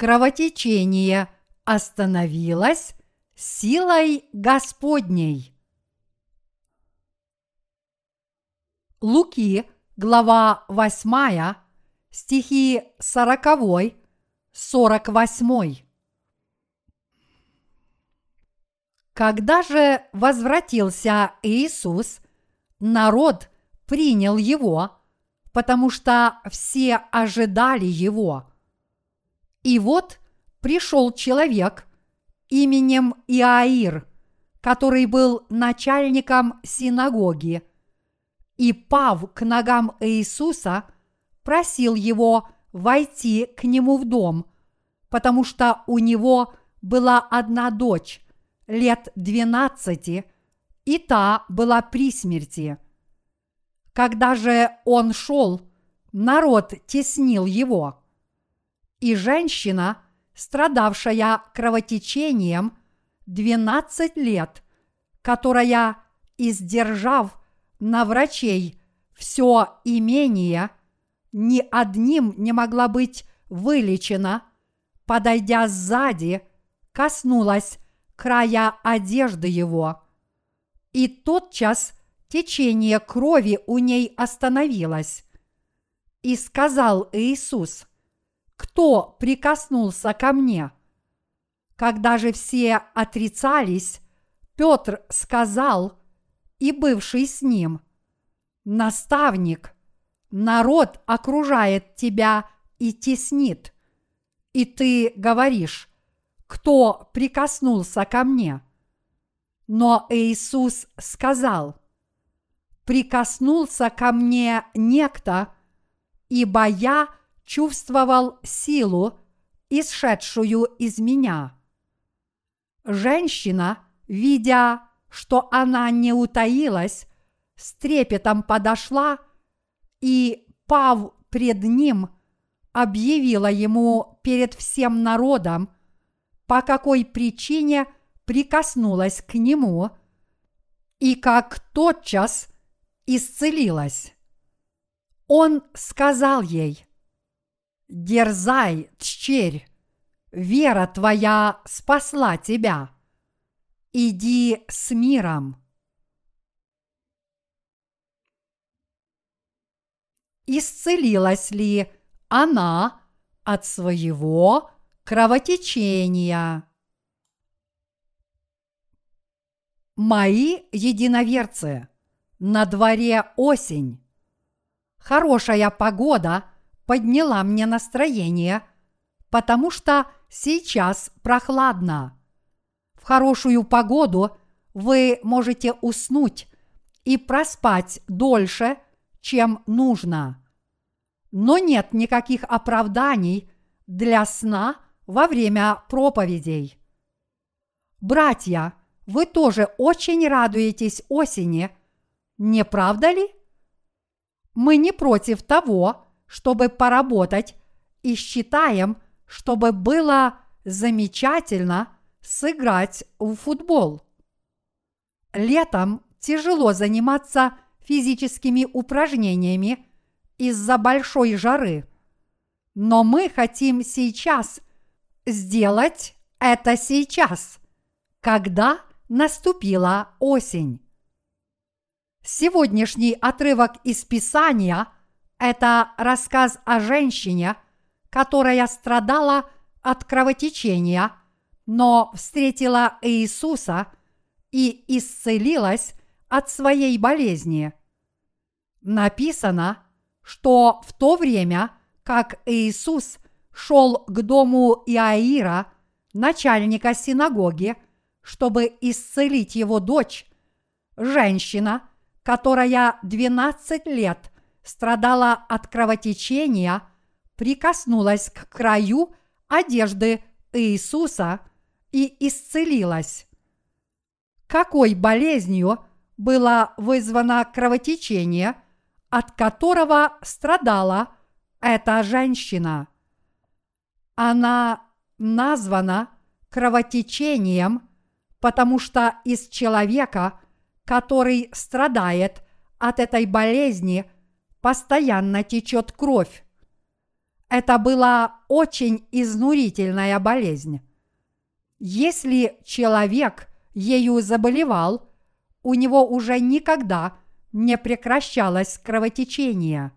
кровотечение остановилось силой Господней. Луки, глава 8, стихи 40, 48. Когда же возвратился Иисус, народ принял его, потому что все ожидали его. И вот пришел человек именем Иаир, который был начальником синагоги, и, пав к ногам Иисуса, просил его войти к нему в дом, потому что у него была одна дочь, лет двенадцати, и та была при смерти. Когда же он шел, народ теснил его – и женщина, страдавшая кровотечением 12 лет, которая, издержав на врачей все имение, ни одним не могла быть вылечена, подойдя сзади, коснулась края одежды его. И тотчас течение крови у ней остановилось. И сказал Иисус, кто прикоснулся ко мне? Когда же все отрицались, Петр сказал, и бывший с ним, «Наставник, народ окружает тебя и теснит, и ты говоришь, кто прикоснулся ко мне?» Но Иисус сказал, «Прикоснулся ко мне некто, ибо я – чувствовал силу, исшедшую из меня. Женщина, видя, что она не утаилась, с трепетом подошла и, пав пред ним, объявила ему перед всем народом, по какой причине прикоснулась к нему и как тотчас исцелилась. Он сказал ей – Дерзай, тщерь, вера твоя спасла тебя. Иди с миром. Исцелилась ли она от своего кровотечения? Мои единоверцы, на дворе осень. Хорошая погода – подняла мне настроение, потому что сейчас прохладно. В хорошую погоду вы можете уснуть и проспать дольше, чем нужно. Но нет никаких оправданий для сна во время проповедей. Братья, вы тоже очень радуетесь осени, не правда ли? Мы не против того, чтобы поработать, и считаем, чтобы было замечательно сыграть в футбол. Летом тяжело заниматься физическими упражнениями из-за большой жары. Но мы хотим сейчас сделать это сейчас, когда наступила осень. Сегодняшний отрывок из Писания – это рассказ о женщине, которая страдала от кровотечения, но встретила Иисуса и исцелилась от своей болезни. Написано, что в то время, как Иисус шел к дому Иаира, начальника синагоги, чтобы исцелить его дочь, женщина, которая 12 лет страдала от кровотечения, прикоснулась к краю одежды Иисуса и исцелилась. Какой болезнью было вызвано кровотечение, от которого страдала эта женщина? Она названа кровотечением, потому что из человека, который страдает от этой болезни – постоянно течет кровь. Это была очень изнурительная болезнь. Если человек ею заболевал, у него уже никогда не прекращалось кровотечение.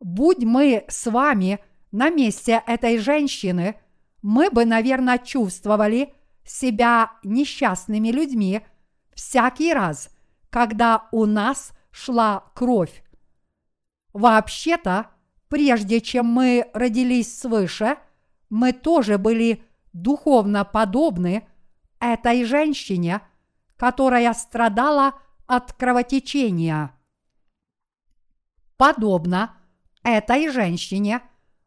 Будь мы с вами на месте этой женщины, мы бы, наверное, чувствовали себя несчастными людьми всякий раз, когда у нас шла кровь. Вообще-то, прежде чем мы родились свыше, мы тоже были духовно подобны этой женщине, которая страдала от кровотечения. Подобно этой женщине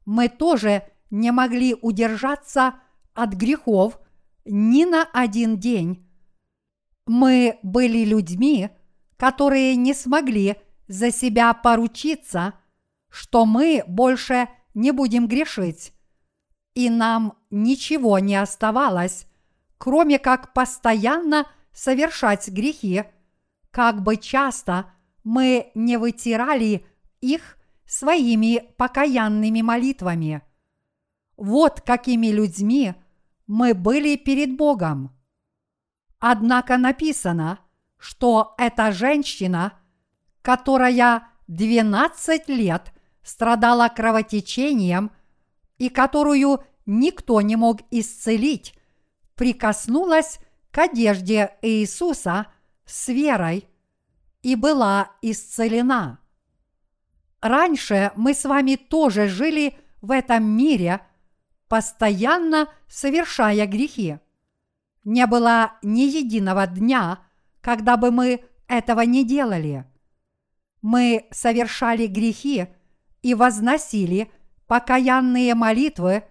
мы тоже не могли удержаться от грехов ни на один день. Мы были людьми, которые не смогли за себя поручиться, что мы больше не будем грешить, и нам ничего не оставалось, кроме как постоянно совершать грехи, как бы часто мы не вытирали их своими покаянными молитвами. Вот какими людьми мы были перед Богом. Однако написано, что эта женщина, которая 12 лет страдала кровотечением и которую никто не мог исцелить, прикоснулась к одежде Иисуса с верой и была исцелена. Раньше мы с вами тоже жили в этом мире, постоянно совершая грехи. Не было ни единого дня, когда бы мы этого не делали. Мы совершали грехи и возносили покаянные молитвы,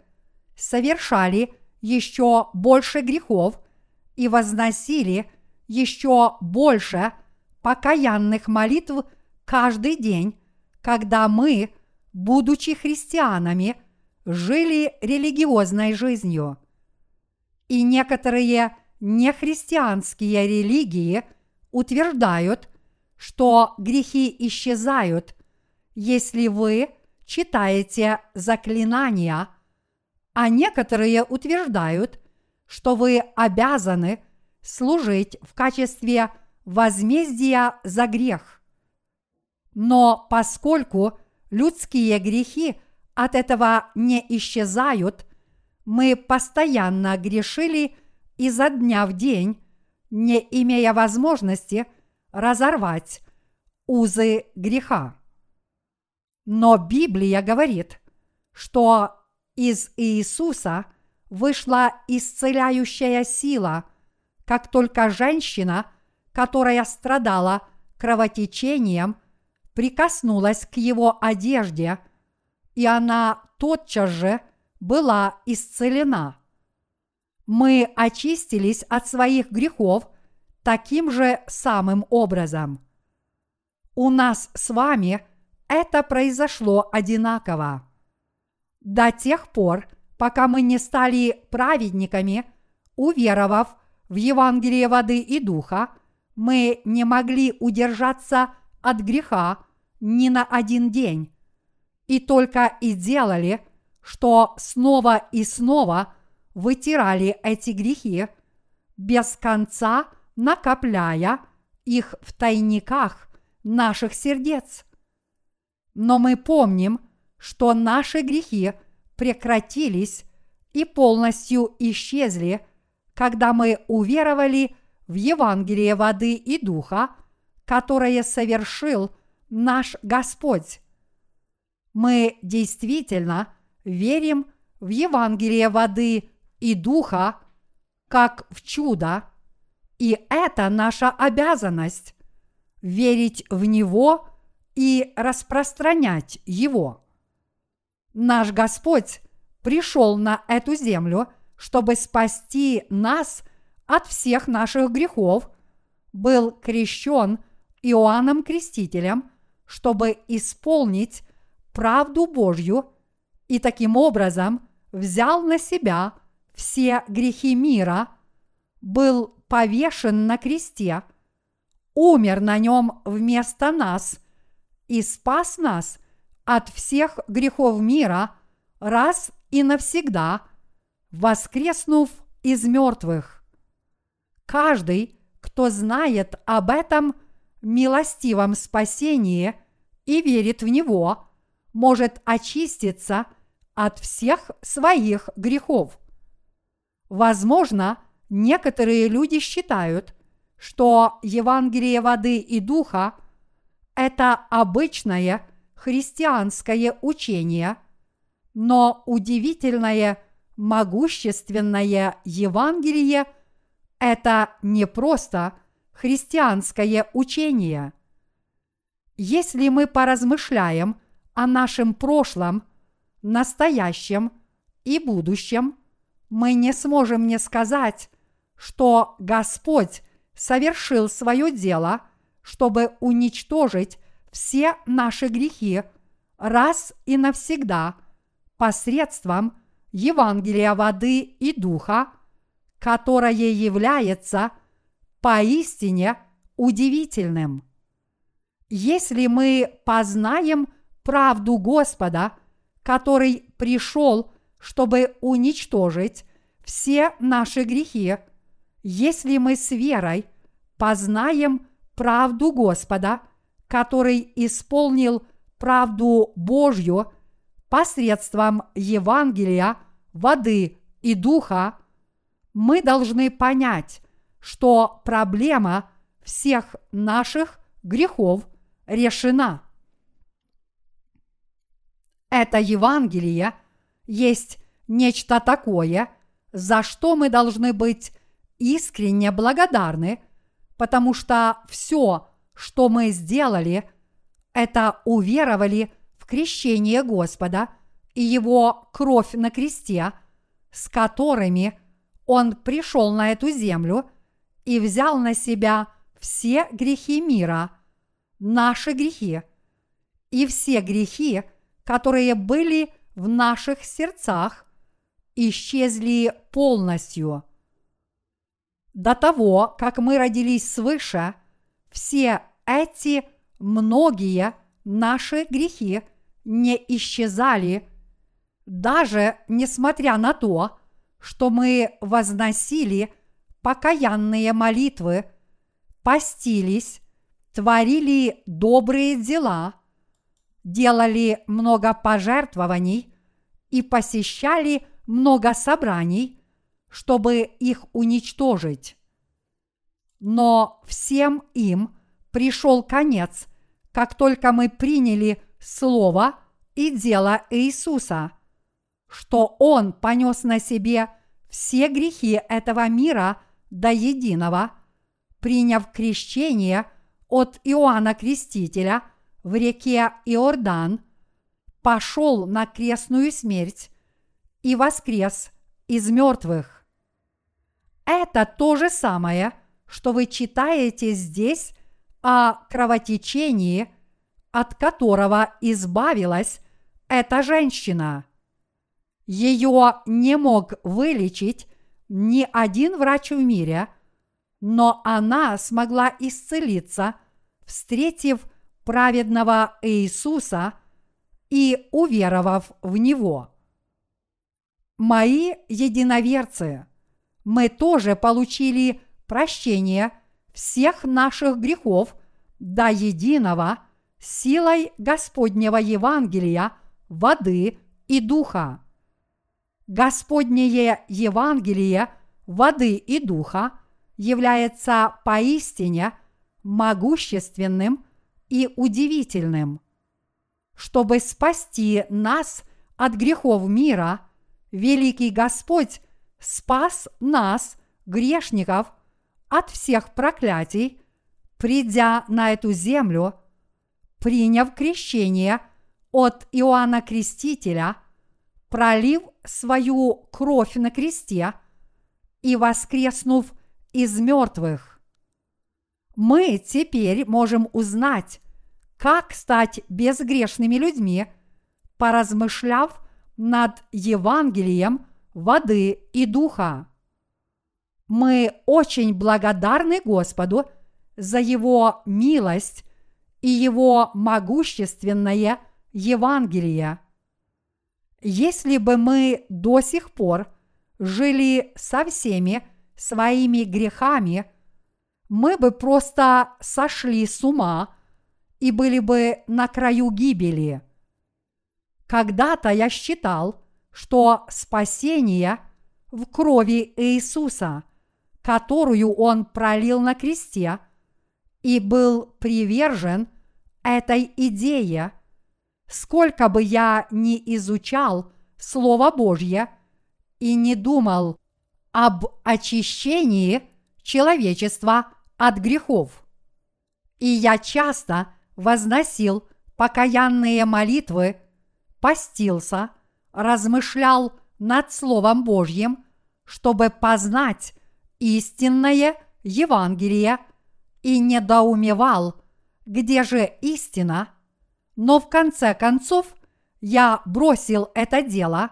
совершали еще больше грехов и возносили еще больше покаянных молитв каждый день, когда мы, будучи христианами, жили религиозной жизнью. И некоторые нехристианские религии утверждают, что грехи исчезают, если вы читаете заклинания, а некоторые утверждают, что вы обязаны служить в качестве возмездия за грех. Но поскольку людские грехи от этого не исчезают, мы постоянно грешили изо дня в день, не имея возможности разорвать узы греха. Но Библия говорит, что из Иисуса вышла исцеляющая сила, как только женщина, которая страдала кровотечением, прикоснулась к его одежде, и она тотчас же была исцелена. Мы очистились от своих грехов таким же самым образом. У нас с вами это произошло одинаково. До тех пор, пока мы не стали праведниками, уверовав в Евангелие воды и духа, мы не могли удержаться от греха ни на один день. И только и делали, что снова и снова вытирали эти грехи, без конца накопляя их в тайниках наших сердец. Но мы помним, что наши грехи прекратились и полностью исчезли, когда мы уверовали в Евангелие воды и духа, которое совершил наш Господь. Мы действительно верим в Евангелие воды и духа как в чудо, и это наша обязанность – верить в Него и распространять Его. Наш Господь пришел на эту землю, чтобы спасти нас от всех наших грехов, был крещен Иоанном Крестителем, чтобы исполнить правду Божью и таким образом взял на себя все грехи мира, был повешен на кресте, умер на нем вместо нас и спас нас от всех грехов мира раз и навсегда, воскреснув из мертвых. Каждый, кто знает об этом милостивом спасении и верит в него, может очиститься от всех своих грехов. Возможно, некоторые люди считают, что Евангелие воды и духа – это обычное христианское учение, но удивительное могущественное Евангелие – это не просто христианское учение. Если мы поразмышляем о нашем прошлом, настоящем и будущем, мы не сможем не сказать, что Господь совершил свое дело, чтобы уничтожить все наши грехи раз и навсегда посредством Евангелия воды и духа, которое является поистине удивительным. Если мы познаем правду Господа, который пришел, чтобы уничтожить все наши грехи, если мы с верой познаем правду Господа, который исполнил правду Божью посредством Евангелия, воды и духа, мы должны понять, что проблема всех наших грехов решена. Это Евангелие есть нечто такое, за что мы должны быть искренне благодарны, потому что все, что мы сделали, это уверовали в крещение Господа и Его кровь на кресте, с которыми Он пришел на эту землю и взял на себя все грехи мира, наши грехи, и все грехи, которые были в наших сердцах, исчезли полностью. До того, как мы родились свыше, все эти многие наши грехи не исчезали, даже несмотря на то, что мы возносили покаянные молитвы, постились, творили добрые дела, делали много пожертвований и посещали много собраний – чтобы их уничтожить. Но всем им пришел конец, как только мы приняли Слово и дело Иисуса, что Он понес на себе все грехи этого мира до единого, приняв крещение от Иоанна Крестителя в реке Иордан, пошел на крестную смерть и воскрес из мертвых. Это то же самое, что вы читаете здесь о кровотечении, от которого избавилась эта женщина. Ее не мог вылечить ни один врач в мире, но она смогла исцелиться, встретив праведного Иисуса и уверовав в Него. Мои единоверцы – мы тоже получили прощение всех наших грехов до единого силой Господнего Евангелия, воды и духа. Господнее Евангелие воды и духа является поистине могущественным и удивительным. Чтобы спасти нас от грехов мира, великий Господь спас нас, грешников, от всех проклятий, придя на эту землю, приняв крещение от Иоанна Крестителя, пролив свою кровь на кресте и воскреснув из мертвых. Мы теперь можем узнать, как стать безгрешными людьми, поразмышляв над Евангелием – воды и духа. Мы очень благодарны Господу за Его милость и Его могущественное Евангелия. Если бы мы до сих пор жили со всеми своими грехами, мы бы просто сошли с ума и были бы на краю гибели. Когда-то я считал, что спасение в крови Иисуса, которую Он пролил на кресте, и был привержен этой идее, сколько бы я ни изучал Слово Божье и не думал об очищении человечества от грехов. И я часто возносил покаянные молитвы, постился, размышлял над Словом Божьим, чтобы познать истинное Евангелие и недоумевал, где же истина, но в конце концов я бросил это дело,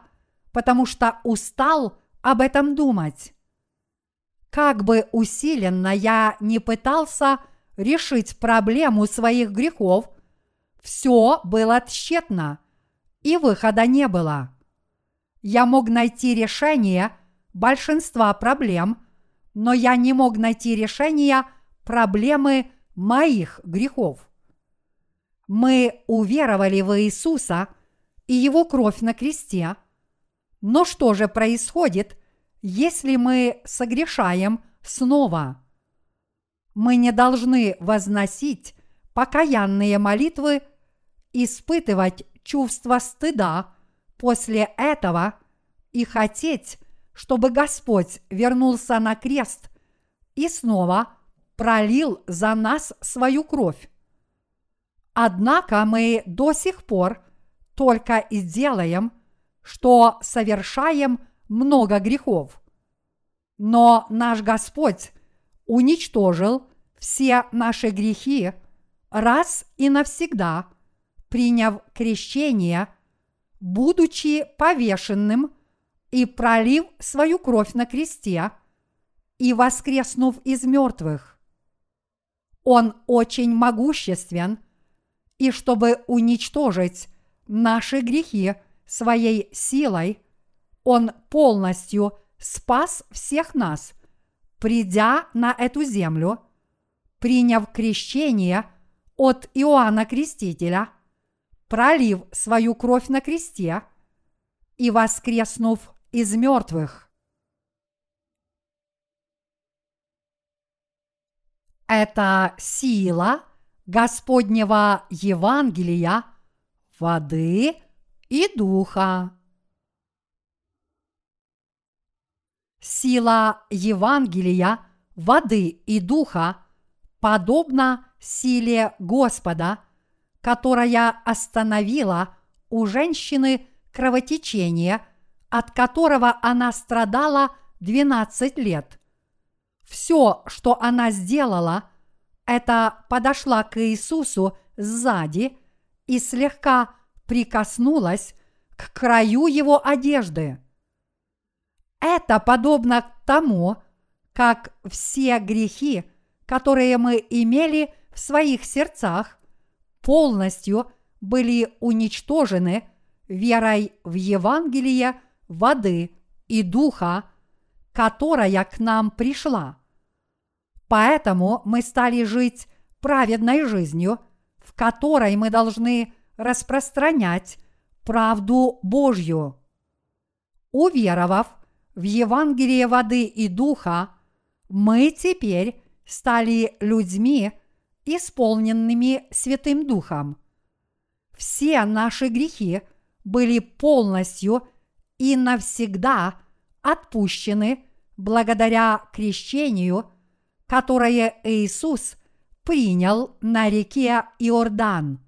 потому что устал об этом думать. Как бы усиленно я не пытался решить проблему своих грехов, все было тщетно, и выхода не было. Я мог найти решение большинства проблем, но я не мог найти решения проблемы моих грехов. Мы уверовали в Иисуса и Его кровь на кресте, но что же происходит, если мы согрешаем снова? Мы не должны возносить покаянные молитвы, испытывать чувство стыда после этого и хотеть, чтобы Господь вернулся на крест и снова пролил за нас свою кровь. Однако мы до сих пор только и делаем, что совершаем много грехов. Но наш Господь уничтожил все наши грехи раз и навсегда, приняв крещение, будучи повешенным и пролив свою кровь на кресте и воскреснув из мертвых. Он очень могуществен, и чтобы уничтожить наши грехи своей силой, Он полностью спас всех нас, придя на эту землю, приняв крещение от Иоанна Крестителя, пролив свою кровь на кресте и воскреснув из мертвых. Это сила Господнего Евангелия, воды и духа. Сила Евангелия, воды и духа подобна силе Господа, которая остановила у женщины кровотечение, от которого она страдала 12 лет. Все, что она сделала, это подошла к Иисусу сзади и слегка прикоснулась к краю его одежды. Это подобно тому, как все грехи, которые мы имели в своих сердцах, полностью были уничтожены верой в Евангелие воды и духа, которая к нам пришла. Поэтому мы стали жить праведной жизнью, в которой мы должны распространять правду Божью. Уверовав в Евангелие воды и духа, мы теперь стали людьми, исполненными Святым Духом. Все наши грехи были полностью и навсегда отпущены благодаря крещению, которое Иисус принял на реке Иордан.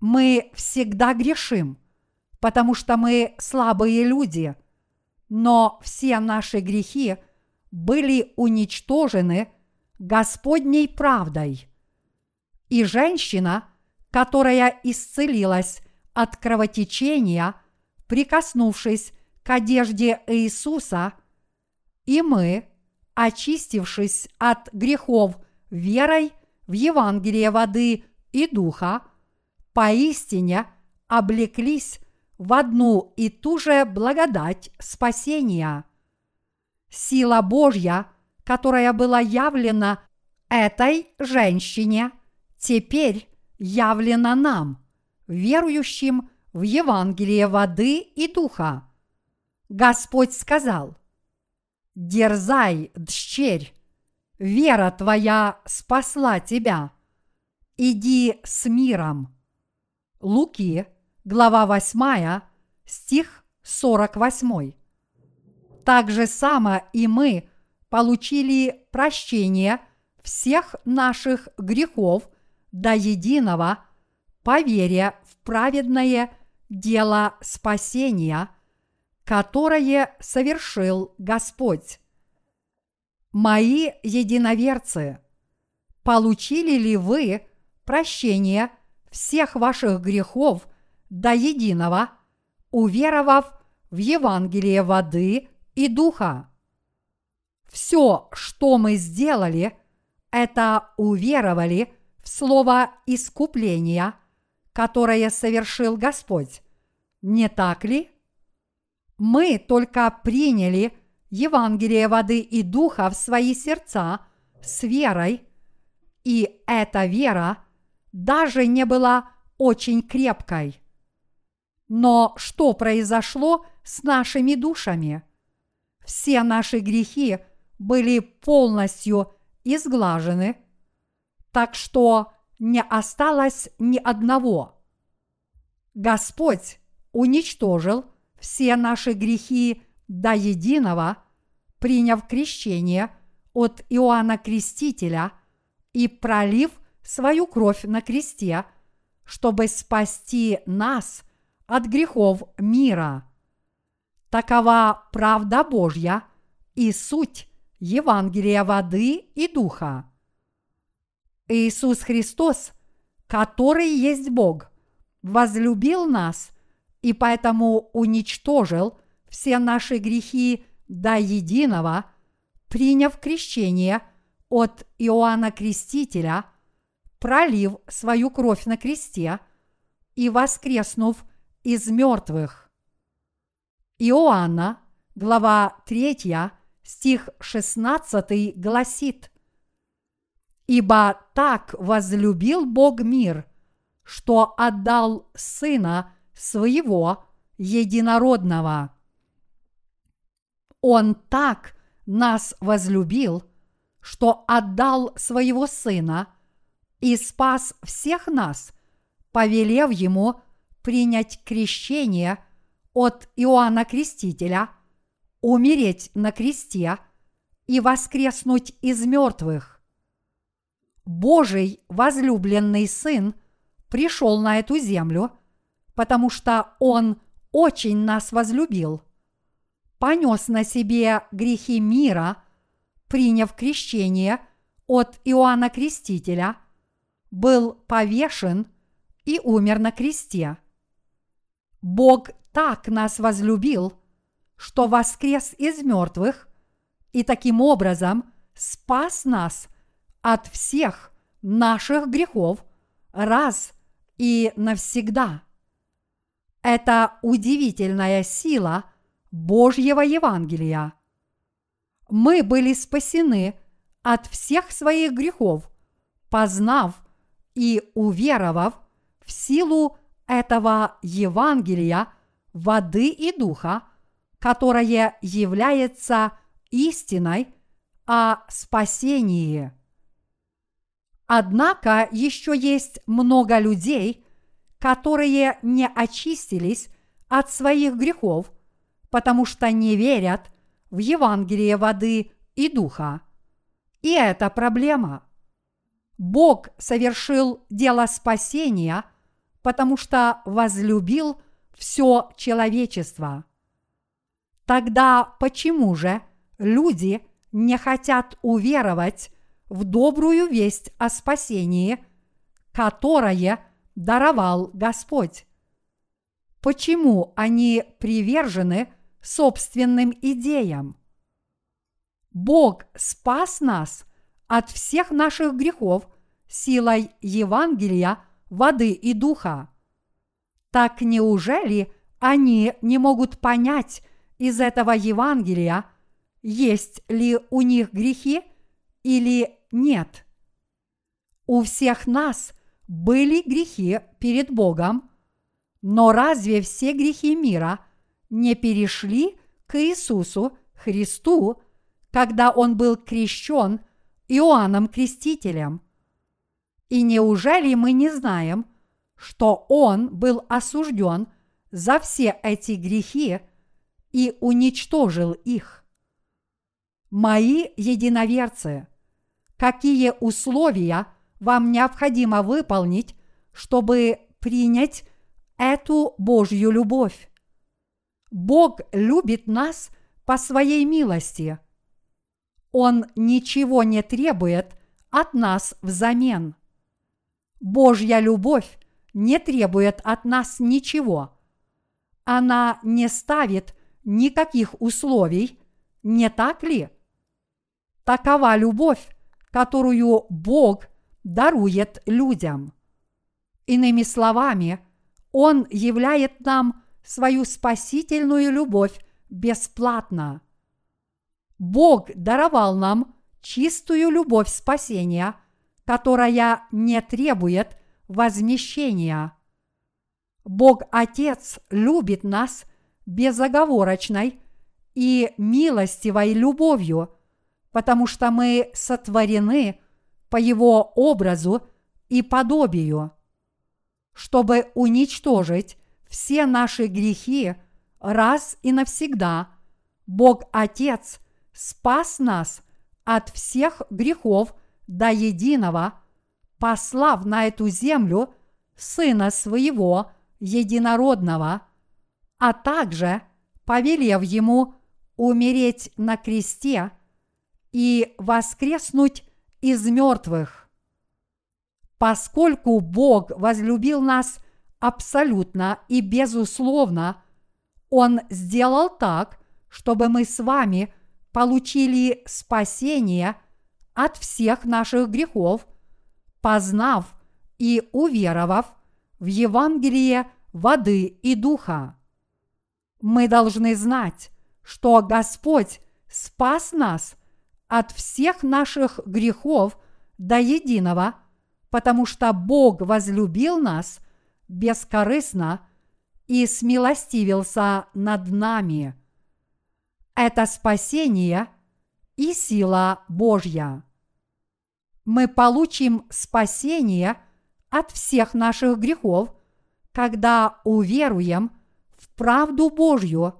Мы всегда грешим, потому что мы слабые люди – но все наши грехи были уничтожены Господней правдой. И женщина, которая исцелилась от кровотечения, прикоснувшись к одежде Иисуса, и мы, очистившись от грехов верой в Евангелие воды и духа, поистине облеклись в одну и ту же благодать спасения. Сила Божья, которая была явлена этой женщине, теперь явлена нам, верующим в Евангелие воды и духа. Господь сказал, «Дерзай, дщерь, вера твоя спасла тебя, иди с миром». Луки, глава 8, стих 48. Так же само и мы получили прощение всех наших грехов до единого по в праведное дело спасения, которое совершил Господь. Мои единоверцы, получили ли вы прощение всех ваших грехов до единого, уверовав в Евангелие воды и духа? Все, что мы сделали, это уверовали в слово искупления, которое совершил Господь. Не так ли? Мы только приняли Евангелие воды и духа в свои сердца с верой, и эта вера даже не была очень крепкой. Но что произошло с нашими душами? Все наши грехи были полностью изглажены, так что не осталось ни одного. Господь уничтожил все наши грехи до единого, приняв крещение от Иоанна Крестителя и пролив свою кровь на кресте, чтобы спасти нас от грехов мира. Такова правда Божья и суть Евангелия воды и духа. Иисус Христос, который есть Бог, возлюбил нас и поэтому уничтожил все наши грехи до единого, приняв крещение от Иоанна Крестителя, пролив свою кровь на кресте и воскреснув из мертвых. Иоанна, глава 3, стих 16 гласит – Ибо так возлюбил Бог мир, что отдал Сына Своего Единородного. Он так нас возлюбил, что отдал Своего Сына и спас всех нас, повелев Ему принять крещение от Иоанна Крестителя, умереть на кресте и воскреснуть из мертвых Божий возлюбленный Сын пришел на эту землю, потому что Он очень нас возлюбил, понес на себе грехи мира, приняв крещение от Иоанна Крестителя, был повешен и умер на кресте. Бог так нас возлюбил, что воскрес из мертвых и таким образом спас нас – от всех наших грехов раз и навсегда. Это удивительная сила Божьего Евангелия. Мы были спасены от всех своих грехов, познав и уверовав в силу этого Евангелия воды и духа, которое является истиной о спасении. Однако еще есть много людей, которые не очистились от своих грехов, потому что не верят в Евангелие воды и духа. И это проблема. Бог совершил дело спасения, потому что возлюбил все человечество. Тогда почему же люди не хотят уверовать в добрую весть о спасении, которое даровал Господь. Почему они привержены собственным идеям? Бог спас нас от всех наших грехов силой Евангелия воды и духа. Так неужели они не могут понять из этого Евангелия, есть ли у них грехи или нет? У всех нас были грехи перед Богом, но разве все грехи мира не перешли к Иисусу Христу, когда Он был крещен Иоанном Крестителем? И неужели мы не знаем, что Он был осужден за все эти грехи и уничтожил их? Мои единоверцы, какие условия вам необходимо выполнить, чтобы принять эту Божью любовь? Бог любит нас по своей милости. Он ничего не требует от нас взамен. Божья любовь не требует от нас ничего. Она не ставит никаких условий, не так ли? Такова любовь, которую Бог дарует людям. Иными словами, Он являет нам свою спасительную любовь бесплатно. Бог даровал нам чистую любовь спасения – которая не требует возмещения. Бог Отец любит нас безоговорочной и милостивой любовью, потому что мы сотворены по Его образу и подобию. Чтобы уничтожить все наши грехи раз и навсегда, Бог Отец спас нас от всех грехов – до единого, послав на эту землю Сына Своего Единородного, а также повелев Ему умереть на кресте и воскреснуть из мертвых. Поскольку Бог возлюбил нас абсолютно и безусловно, Он сделал так, чтобы мы с вами получили спасение – от всех наших грехов, познав и уверовав в Евангелие воды и духа. Мы должны знать, что Господь спас нас от всех наших грехов до единого, потому что Бог возлюбил нас бескорыстно и смилостивился над нами. Это спасение и сила Божья. Мы получим спасение от всех наших грехов, когда уверуем правду Божью.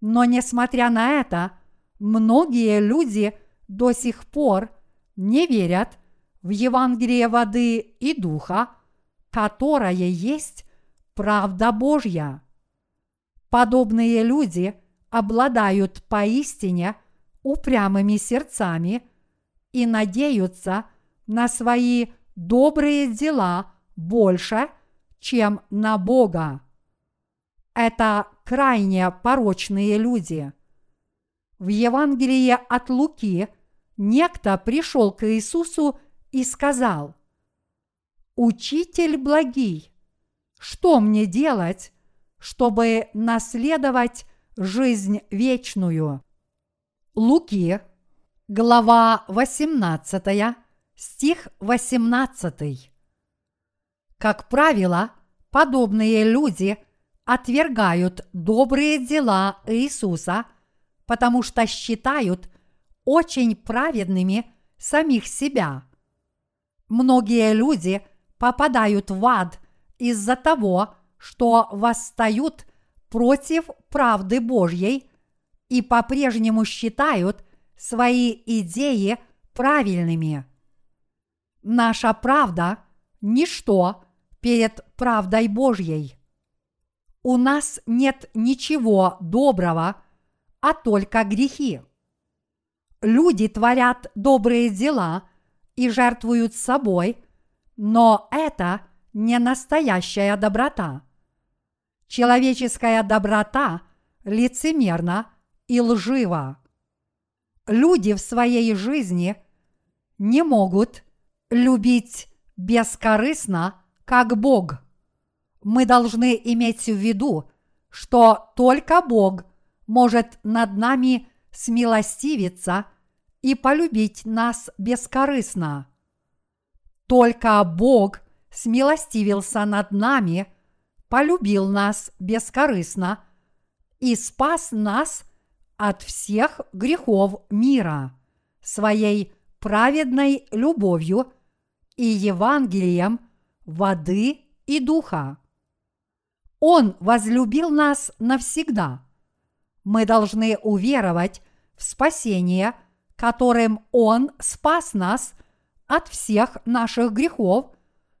Но несмотря на это, многие люди до сих пор не верят в Евангелие воды и духа, которое есть правда Божья. Подобные люди обладают поистине – упрямыми сердцами и надеются на свои добрые дела больше, чем на Бога. Это крайне порочные люди. В Евангелии от Луки некто пришел к Иисусу и сказал, «Учитель благий, что мне делать, чтобы наследовать жизнь вечную?» Луки, глава 18, стих 18. Как правило, подобные люди отвергают добрые дела Иисуса, потому что считают очень праведными самих себя. Многие люди попадают в ад из-за того, что восстают против правды Божьей – и по-прежнему считают свои идеи правильными. Наша правда – ничто перед правдой Божьей. У нас нет ничего доброго, а только грехи. Люди творят добрые дела и жертвуют собой, но это не настоящая доброта. Человеческая доброта лицемерна – и лживо. Люди в своей жизни не могут любить бескорыстно как Бог. Мы должны иметь в виду, что только Бог может над нами смилостивиться и полюбить нас бескорыстно. Только Бог смилостивился над нами, полюбил нас бескорыстно и спас нас от всех грехов мира своей праведной любовью и Евангелием воды и духа. Он возлюбил нас навсегда. Мы должны уверовать в спасение, которым Он спас нас от всех наших грехов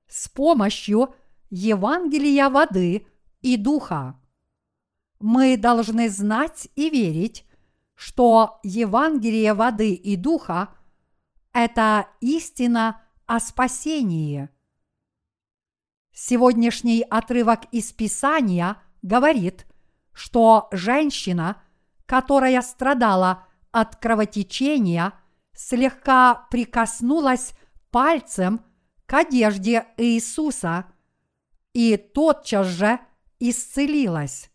с помощью Евангелия воды и духа. Мы должны знать и верить, что Евангелие воды и духа – это истина о спасении. Сегодняшний отрывок из Писания говорит, что женщина, которая страдала от кровотечения, слегка прикоснулась пальцем к одежде Иисуса и тотчас же исцелилась.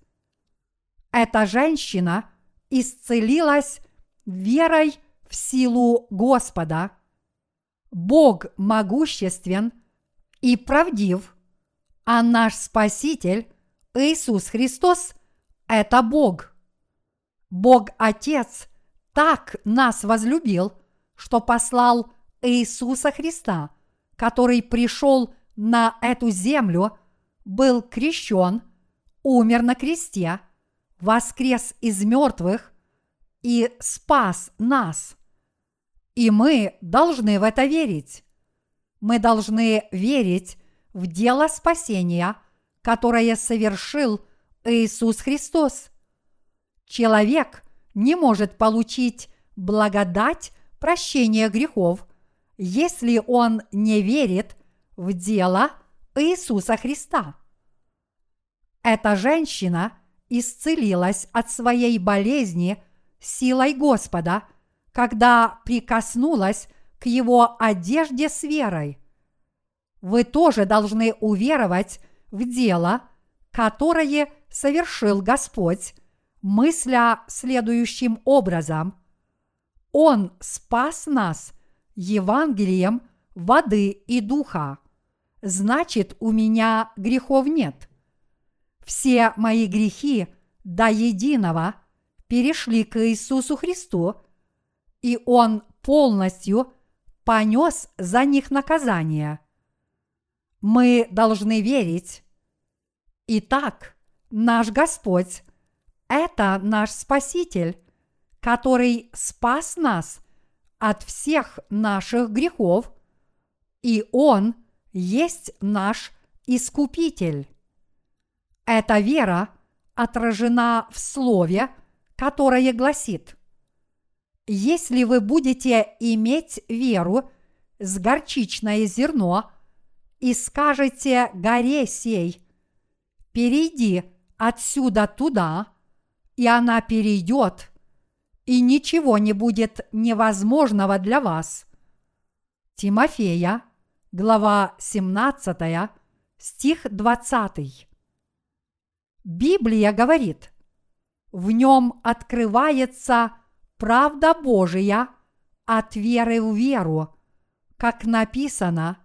Эта женщина исцелилась верой в силу Господа. Бог могуществен и правдив, а наш Спаситель Иисус Христос – это Бог. Бог Отец так нас возлюбил, что послал Иисуса Христа, который пришел на эту землю, был крещен, умер на кресте – воскрес из мертвых и спас нас. И мы должны в это верить. Мы должны верить в дело спасения, которое совершил Иисус Христос. Человек не может получить благодать прощения грехов, если он не верит в дело Иисуса Христа. Эта женщина – исцелилась от своей болезни силой Господа, когда прикоснулась к его одежде с верой. Вы тоже должны уверовать в дело, которое совершил Господь, мысля следующим образом. Он спас нас Евангелием воды и духа. Значит, у меня грехов нет все мои грехи до единого перешли к Иисусу Христу, и Он полностью понес за них наказание. Мы должны верить. Итак, наш Господь – это наш Спаситель, который спас нас от всех наших грехов, и Он есть наш Искупитель. Эта вера отражена в слове, которое гласит «Если вы будете иметь веру с горчичное зерно и скажете горе сей, перейди отсюда туда, и она перейдет, и ничего не будет невозможного для вас». Тимофея, глава 17, стих 20. Библия говорит, в нем открывается правда Божия от веры в веру, как написано,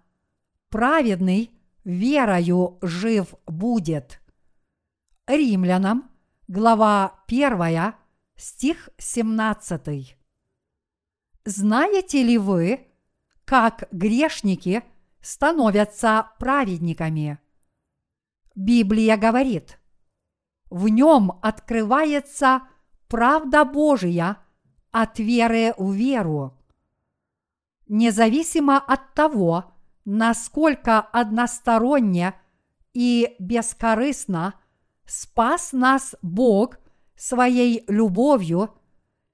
праведный верою жив будет. Римлянам, глава 1, стих 17. Знаете ли вы, как грешники становятся праведниками? Библия говорит – в нем открывается правда Божия от веры в веру. Независимо от того, насколько односторонне и бескорыстно спас нас Бог своей любовью,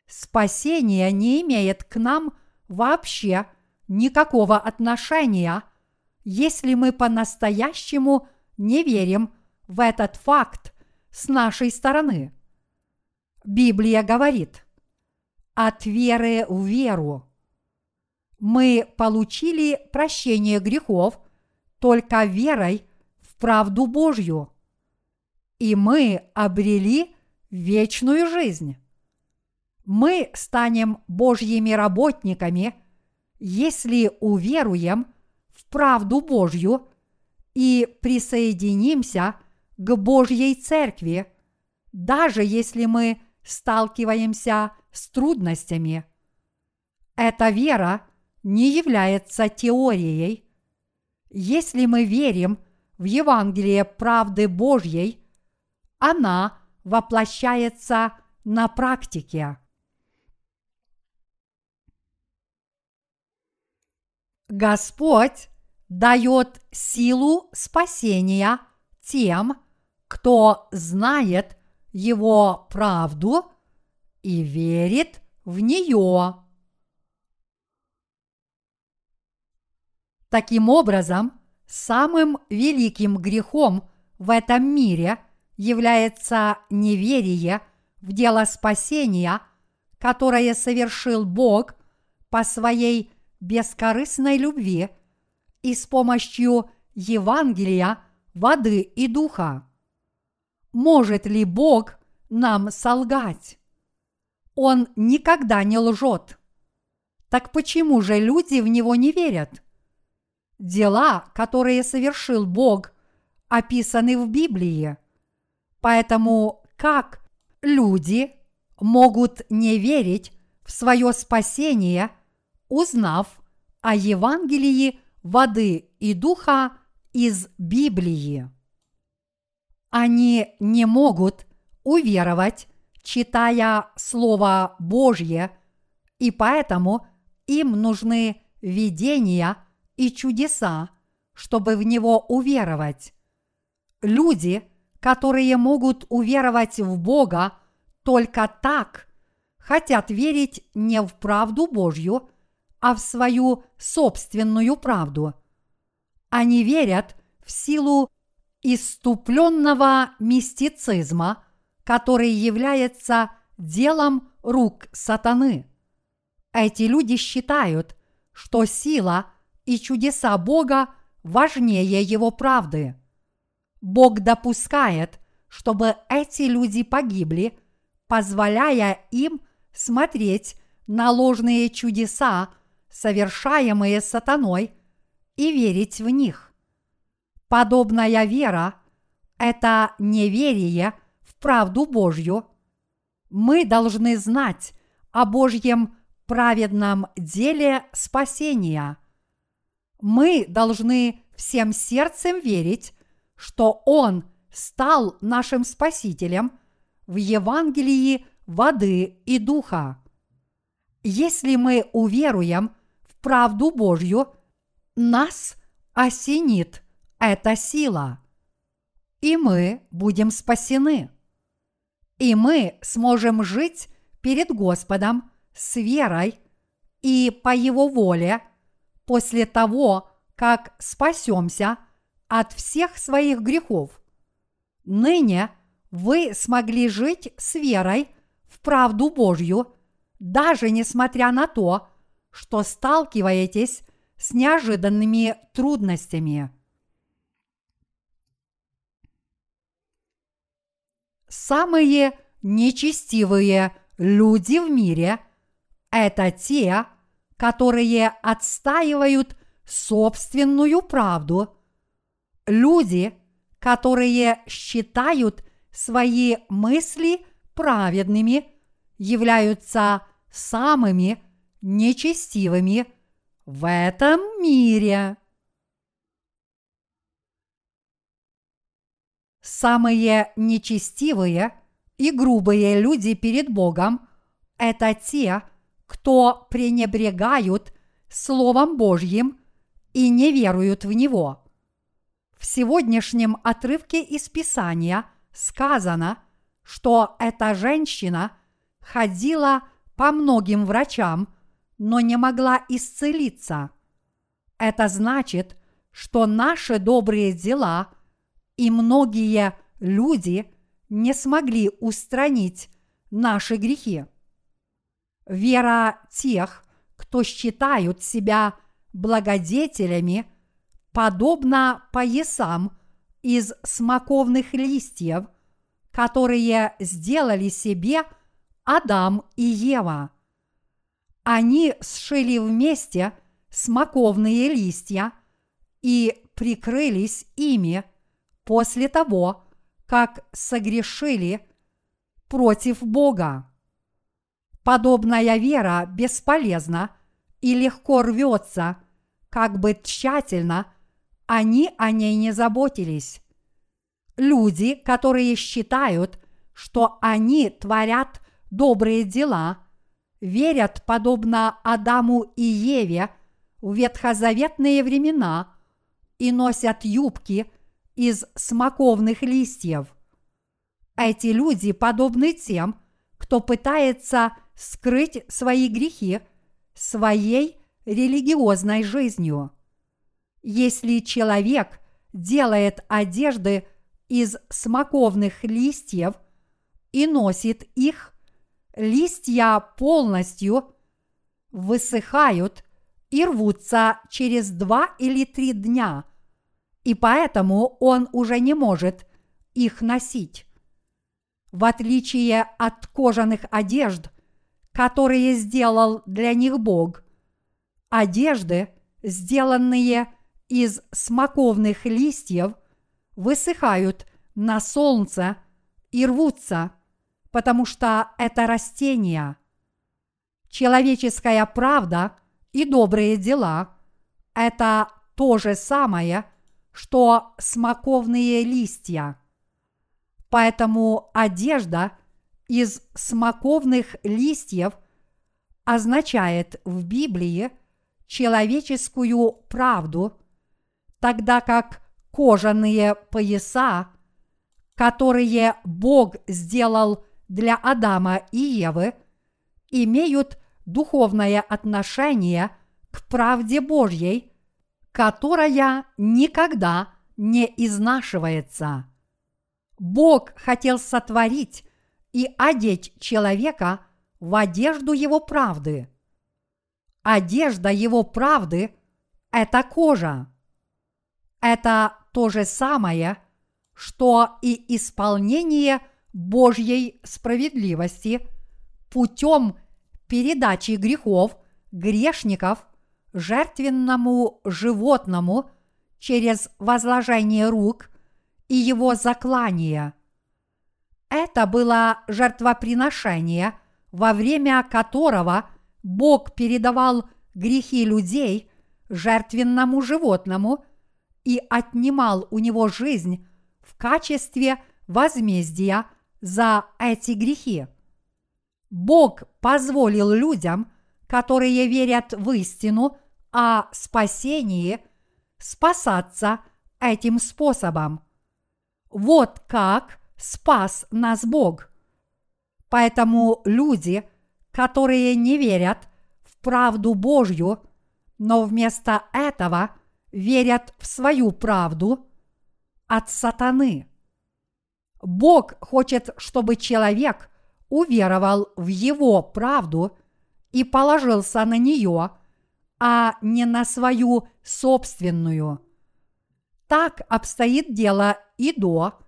спасение не имеет к нам вообще никакого отношения, если мы по-настоящему не верим в этот факт с нашей стороны. Библия говорит, от веры в веру. Мы получили прощение грехов только верой в правду Божью. И мы обрели вечную жизнь. Мы станем Божьими работниками, если уверуем в правду Божью и присоединимся к Божьей Церкви, даже если мы сталкиваемся с трудностями. Эта вера не является теорией. Если мы верим в Евангелие правды Божьей, она воплощается на практике. Господь дает силу спасения тем, кто знает Его правду и верит в нее. Таким образом, самым великим грехом в этом мире является неверие в дело спасения, которое совершил Бог по своей бескорыстной любви и с помощью Евангелия, воды и духа. Может ли Бог нам солгать? Он никогда не лжет. Так почему же люди в него не верят? Дела, которые совершил Бог, описаны в Библии. Поэтому как люди могут не верить в свое спасение – узнав о Евангелии воды и духа из Библии. Они не могут уверовать, читая Слово Божье, и поэтому им нужны видения и чудеса, чтобы в него уверовать. Люди, которые могут уверовать в Бога только так, хотят верить не в правду Божью, а в свою собственную правду. Они верят в силу иступленного мистицизма, который является делом рук сатаны. Эти люди считают, что сила и чудеса Бога важнее его правды. Бог допускает, чтобы эти люди погибли, позволяя им смотреть на ложные чудеса совершаемые сатаной, и верить в них. Подобная вера – это неверие в правду Божью. Мы должны знать о Божьем праведном деле спасения. Мы должны всем сердцем верить, что Он стал нашим Спасителем в Евангелии воды и духа. Если мы уверуем – правду Божью, нас осенит эта сила, и мы будем спасены. И мы сможем жить перед Господом с верой и по Его воле после того, как спасемся от всех своих грехов. Ныне вы смогли жить с верой в правду Божью, даже несмотря на то, что сталкиваетесь с неожиданными трудностями. Самые нечестивые люди в мире – это те, которые отстаивают собственную правду, люди, которые считают свои мысли праведными, являются самыми нечестивыми в этом мире. Самые нечестивые и грубые люди перед Богом – это те, кто пренебрегают Словом Божьим и не веруют в Него. В сегодняшнем отрывке из Писания сказано, что эта женщина ходила по многим врачам – но не могла исцелиться. Это значит, что наши добрые дела и многие люди не смогли устранить наши грехи. Вера тех, кто считают себя благодетелями, подобно поясам из смоковных листьев, которые сделали себе Адам и Ева. Они сшили вместе смоковные листья и прикрылись ими после того, как согрешили против Бога. Подобная вера бесполезна и легко рвется, как бы тщательно они о ней не заботились. Люди, которые считают, что они творят добрые дела, верят подобно Адаму и Еве в ветхозаветные времена и носят юбки из смоковных листьев. Эти люди подобны тем, кто пытается скрыть свои грехи своей религиозной жизнью. Если человек делает одежды из смоковных листьев и носит их, листья полностью высыхают и рвутся через два или три дня, и поэтому он уже не может их носить. В отличие от кожаных одежд, которые сделал для них Бог, одежды, сделанные из смоковных листьев, высыхают на солнце и рвутся, потому что это растения. Человеческая правда и добрые дела – это то же самое, что смоковные листья. Поэтому одежда из смоковных листьев означает в Библии человеческую правду, тогда как кожаные пояса, которые Бог сделал для Адама и Евы, имеют духовное отношение к правде Божьей, которая никогда не изнашивается. Бог хотел сотворить и одеть человека в одежду его правды. Одежда его правды – это кожа. Это то же самое, что и исполнение Божьей справедливости путем передачи грехов грешников жертвенному животному через возложение рук и его заклание. Это было жертвоприношение, во время которого Бог передавал грехи людей жертвенному животному – и отнимал у него жизнь в качестве возмездия за эти грехи. Бог позволил людям, которые верят в истину о спасении, спасаться этим способом. Вот как спас нас Бог. Поэтому люди, которые не верят в правду Божью, но вместо этого – верят в свою правду от сатаны. Бог хочет, чтобы человек уверовал в его правду и положился на нее, а не на свою собственную. Так обстоит дело и до,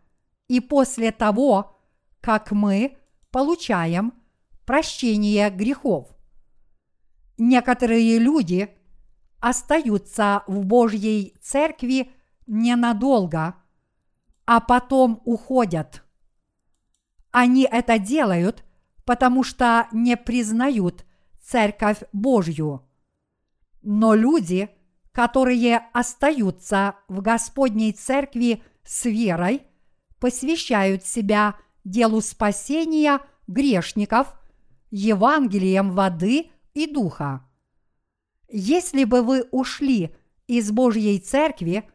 и после того, как мы получаем прощение грехов. Некоторые люди – остаются в Божьей церкви ненадолго, а потом уходят. Они это делают, потому что не признают церковь Божью. Но люди, которые остаются в Господней церкви с верой, посвящают себя делу спасения грешников, Евангелием воды и духа. Если бы вы ушли из Божьей церкви,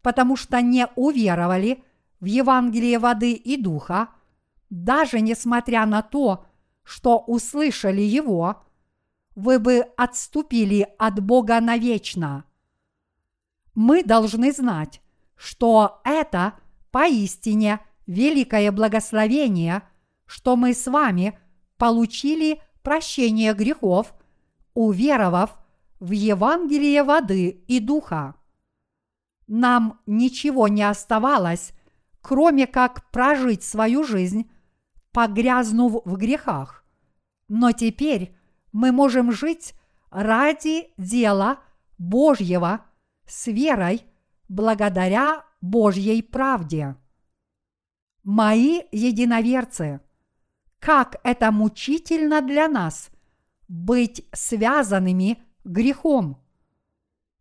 потому что не уверовали в Евангелие воды и духа, даже несмотря на то, что услышали его, вы бы отступили от Бога навечно. Мы должны знать, что это поистине великое благословение, что мы с вами получили прощение грехов, уверовав в Евангелие воды и духа. нам ничего не оставалось, кроме как прожить свою жизнь, погрязнув в грехах. Но теперь мы можем жить ради дела Божьего с верой благодаря Божьей правде. Мои единоверцы, как это мучительно для нас быть связанными грехом.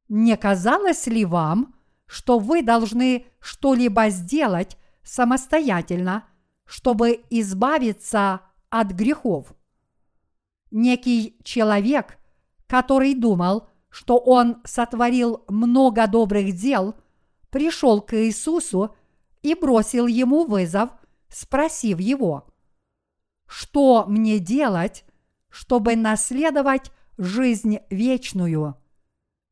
Не казалось ли вам, что вы должны что-либо сделать самостоятельно, чтобы избавиться от грехов? Некий человек, который думал, что он сотворил много добрых дел, пришел к Иисусу и бросил ему вызов, спросив его, «Что мне делать, чтобы наследовать жизнь вечную?»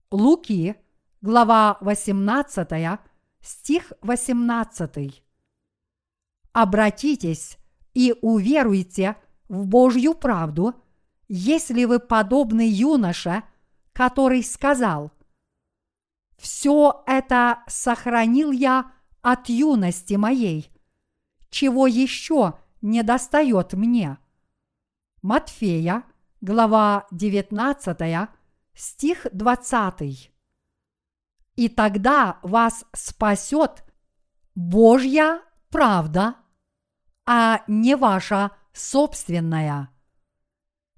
Луки, глава 18, стих 18. Обратитесь и уверуйте в Божью правду, если вы подобны юноше, который сказал, «Все это сохранил я от юности моей, чего еще не достает мне». Матфея, глава 19, стих 20. И тогда вас спасет Божья правда, а не ваша собственная.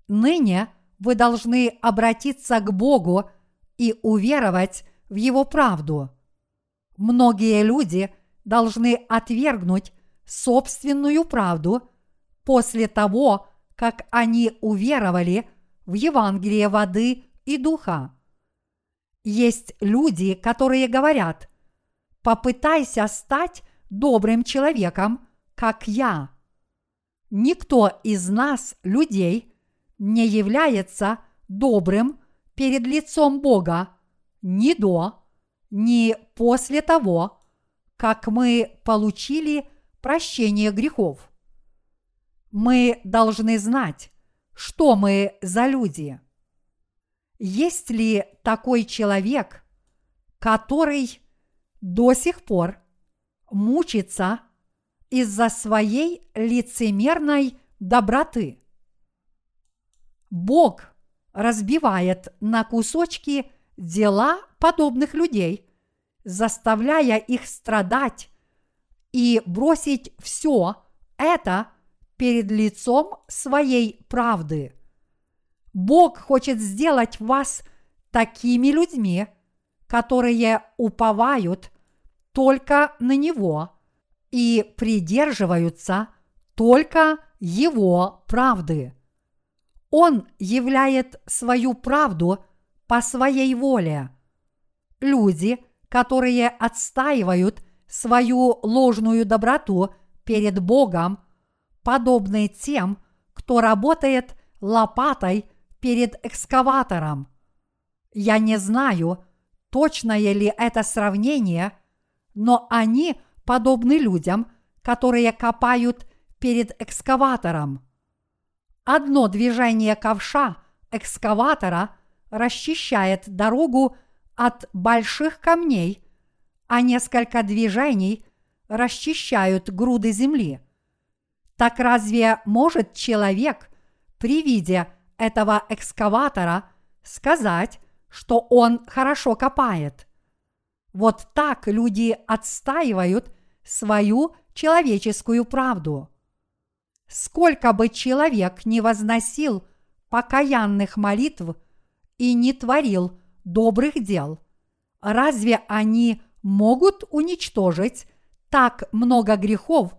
Ныне вы должны обратиться к Богу и уверовать в Его правду. Многие люди должны отвергнуть собственную правду после того, как они уверовали в Евангелие воды и духа. Есть люди, которые говорят, попытайся стать добрым человеком, как я. Никто из нас, людей, не является добрым перед лицом Бога ни до, ни после того, как мы получили прощение грехов. Мы должны знать, что мы за люди. Есть ли такой человек, который до сих пор мучится из-за своей лицемерной доброты? Бог разбивает на кусочки дела подобных людей, заставляя их страдать и бросить все это перед лицом своей правды. Бог хочет сделать вас такими людьми, которые уповают только на Него и придерживаются только Его правды. Он являет свою правду по своей воле. Люди, которые отстаивают свою ложную доброту перед Богом, подобны тем, кто работает лопатой перед экскаватором. Я не знаю, точное ли это сравнение, но они подобны людям, которые копают перед экскаватором. Одно движение ковша экскаватора расчищает дорогу от больших камней, а несколько движений расчищают груды земли. Так разве может человек при виде этого экскаватора сказать, что он хорошо копает. Вот так люди отстаивают свою человеческую правду. Сколько бы человек не возносил покаянных молитв и не творил добрых дел, разве они могут уничтожить так много грехов,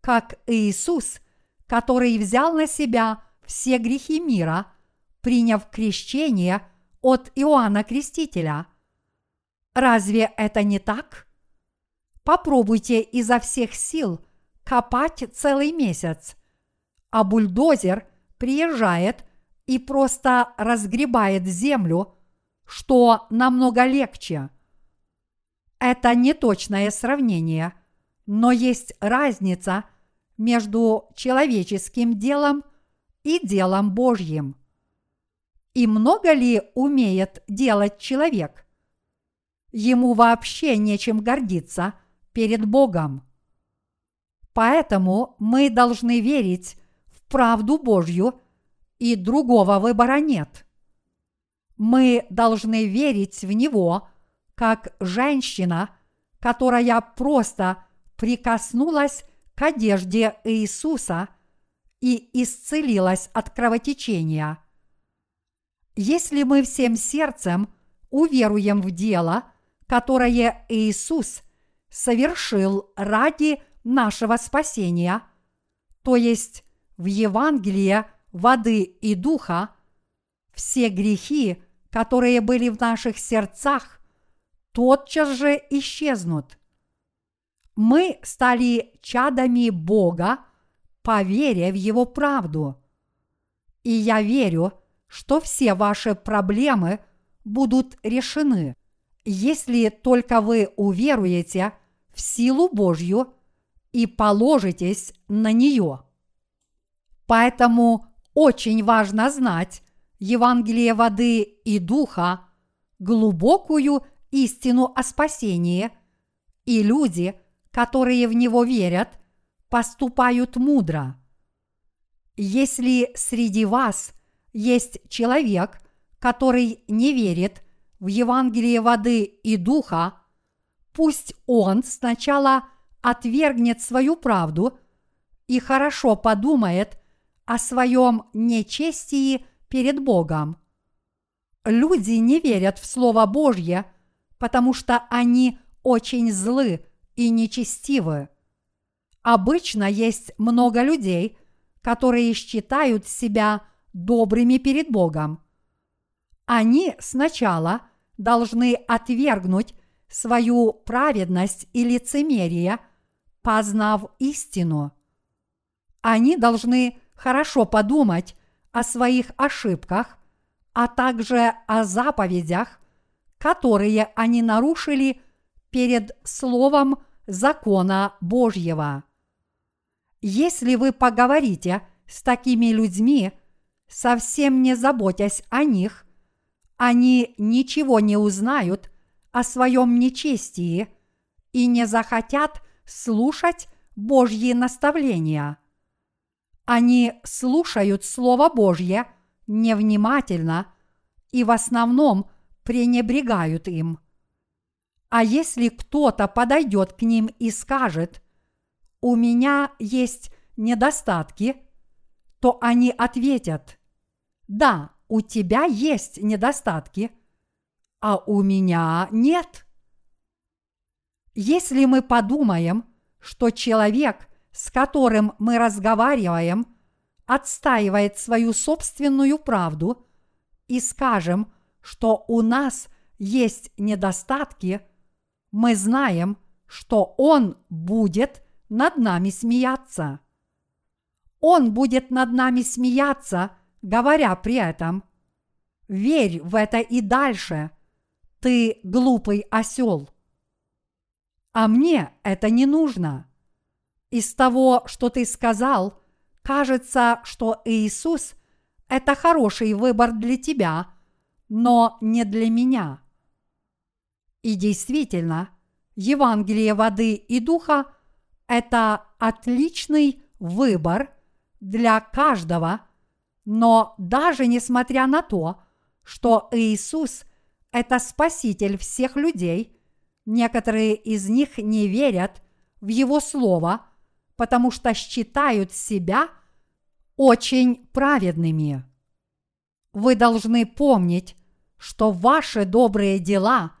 как Иисус, который взял на себя все грехи мира, приняв крещение от Иоанна Крестителя. Разве это не так? Попробуйте изо всех сил копать целый месяц, а бульдозер приезжает и просто разгребает землю, что намного легче. Это не точное сравнение, но есть разница между человеческим делом – и делом Божьим. И много ли умеет делать человек? ему вообще нечем гордиться перед Богом. Поэтому мы должны верить в правду Божью, и другого выбора нет. Мы должны верить в Него, как женщина, которая просто прикоснулась к одежде Иисуса и исцелилась от кровотечения. Если мы всем сердцем уверуем в дело, которое Иисус совершил ради нашего спасения, то есть в Евангелие воды и духа, все грехи, которые были в наших сердцах, тотчас же исчезнут. Мы стали чадами Бога по в Его правду. И я верю, что все ваши проблемы будут решены, если только вы уверуете в силу Божью и положитесь на нее. Поэтому очень важно знать Евангелие воды и духа, глубокую истину о спасении, и люди, которые в него верят, поступают мудро. Если среди вас есть человек, который не верит в Евангелие воды и духа, пусть он сначала отвергнет свою правду и хорошо подумает о своем нечестии перед Богом. Люди не верят в Слово Божье, потому что они очень злы и нечестивы. Обычно есть много людей, которые считают себя добрыми перед Богом. Они сначала должны отвергнуть свою праведность и лицемерие, познав истину. Они должны хорошо подумать о своих ошибках, а также о заповедях, которые они нарушили перед словом закона Божьего. Если вы поговорите с такими людьми, совсем не заботясь о них, они ничего не узнают о своем нечестии и не захотят слушать Божьи наставления. Они слушают Слово Божье невнимательно и в основном пренебрегают им. А если кто-то подойдет к ним и скажет, «У меня есть недостатки», то они ответят, «Да, у тебя есть недостатки, а у меня нет». Если мы подумаем, что человек – с которым мы разговариваем, отстаивает свою собственную правду и скажем, что у нас есть недостатки, мы знаем, что Он будет над нами смеяться. Он будет над нами смеяться, говоря при этом, «Верь в это и дальше, ты глупый осел». А мне это не нужно. Из того, что ты сказал, кажется, что Иисус – это хороший выбор для тебя, но не для меня. И действительно, Евангелие воды и духа – это отличный выбор для каждого, но даже несмотря на то, что Иисус – это Спаситель всех людей, некоторые из них не верят в Его Слово – потому что считают себя очень праведными. Вы должны помнить, что ваши добрые дела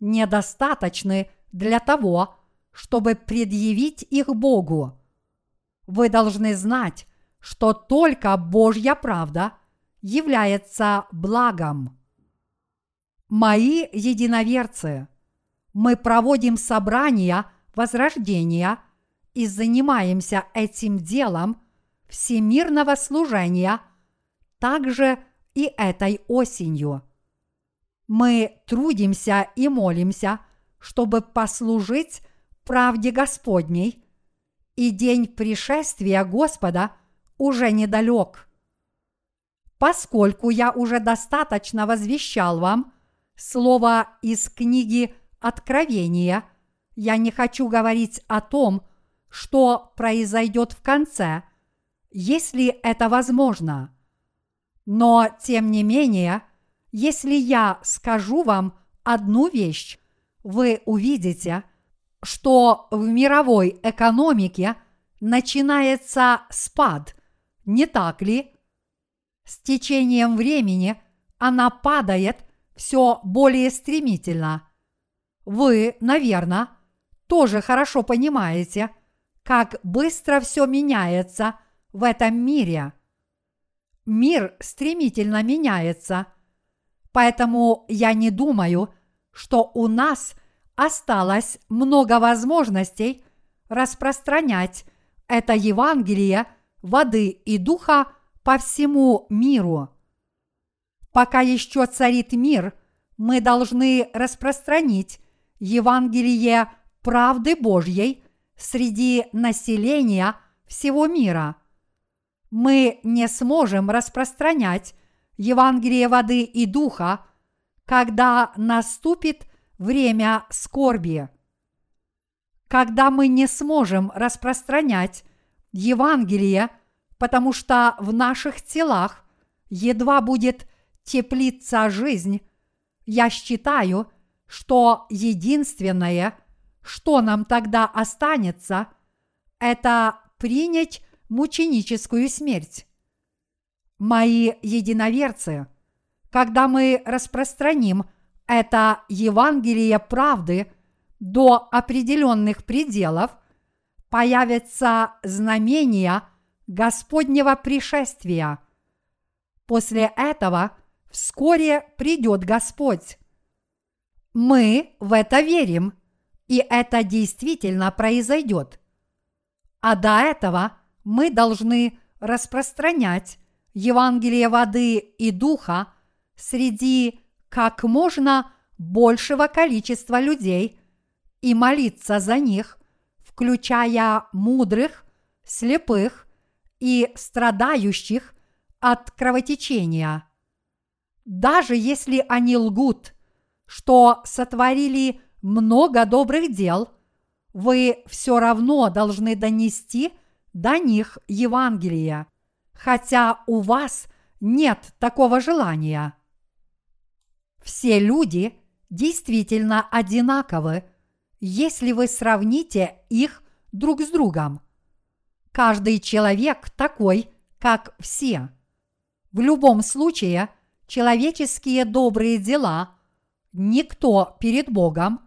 недостаточны для того, чтобы предъявить их Богу. Вы должны знать, что только Божья правда является благом. Мои единоверцы, мы проводим собрания возрождения – и занимаемся этим делом всемирного служения также и этой осенью. Мы трудимся и молимся, чтобы послужить правде Господней, и день пришествия Господа уже недалек. Поскольку я уже достаточно возвещал вам слово из книги откровения, я не хочу говорить о том, что произойдет в конце, если это возможно. Но, тем не менее, если я скажу вам одну вещь, вы увидите, что в мировой экономике начинается спад, не так ли? С течением времени она падает все более стремительно. Вы, наверное, тоже хорошо понимаете, как быстро все меняется в этом мире. Мир стремительно меняется, поэтому я не думаю, что у нас осталось много возможностей распространять это Евангелие воды и духа по всему миру. Пока еще царит мир, мы должны распространить Евангелие правды Божьей среди населения всего мира. Мы не сможем распространять Евангелие воды и духа, когда наступит время скорби. Когда мы не сможем распространять Евангелие, потому что в наших телах едва будет теплиться жизнь, я считаю, что единственное, что нам тогда останется, это принять мученическую смерть. Мои единоверцы, когда мы распространим это Евангелие правды до определенных пределов, появятся знамения Господнего пришествия. После этого вскоре придет Господь. Мы в это верим, и это действительно произойдет. А до этого мы должны распространять Евангелие воды и духа среди как можно большего количества людей и молиться за них, включая мудрых, слепых и страдающих от кровотечения. Даже если они лгут, что сотворили много добрых дел, вы все равно должны донести до них Евангелие, хотя у вас нет такого желания. Все люди действительно одинаковы, если вы сравните их друг с другом. Каждый человек такой, как все. В любом случае, человеческие добрые дела никто перед Богом,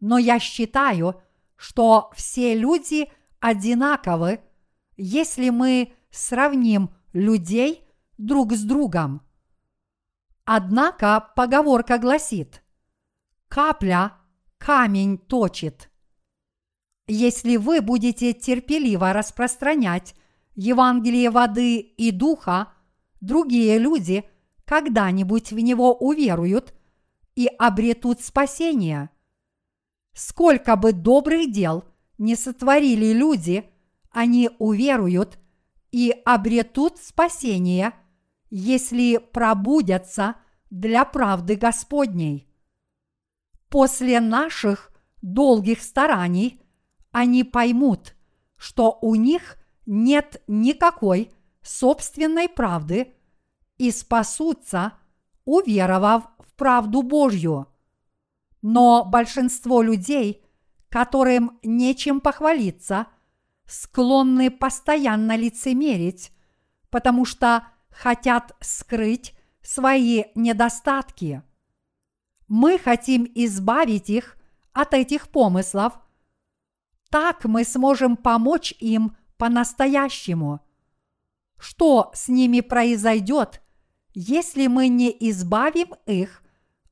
но я считаю, что все люди одинаковы, если мы сравним людей друг с другом. Однако поговорка гласит «Капля камень точит». Если вы будете терпеливо распространять Евангелие воды и духа, другие люди когда-нибудь в него уверуют и обретут спасение. Сколько бы добрых дел не сотворили люди, они уверуют и обретут спасение – если пробудятся для правды Господней. После наших долгих стараний они поймут, что у них нет никакой собственной правды и спасутся, уверовав в правду Божью. Но большинство людей, которым нечем похвалиться, склонны постоянно лицемерить, потому что хотят скрыть свои недостатки. Мы хотим избавить их от этих помыслов. Так мы сможем помочь им по-настоящему. Что с ними произойдет, если мы не избавим их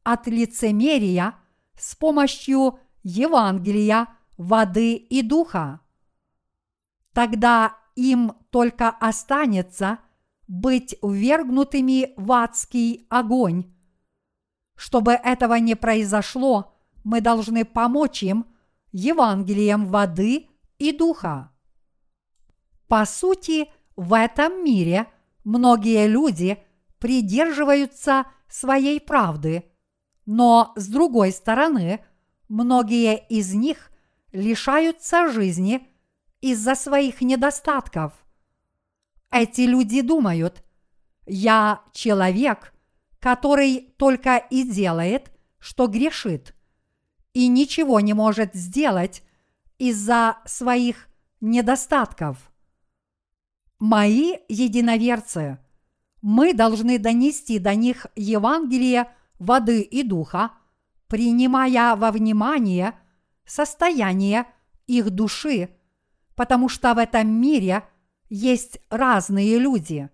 от лицемерия с помощью Евангелия, воды и духа? Тогда им только останется – быть ввергнутыми в адский огонь. Чтобы этого не произошло, мы должны помочь им Евангелием воды и духа. По сути, в этом мире многие люди придерживаются своей правды, но с другой стороны, многие из них лишаются жизни из-за своих недостатков. Эти люди думают, я человек, который только и делает, что грешит, и ничего не может сделать из-за своих недостатков. Мои единоверцы, мы должны донести до них Евангелие воды и духа, принимая во внимание состояние их души, потому что в этом мире есть разные люди.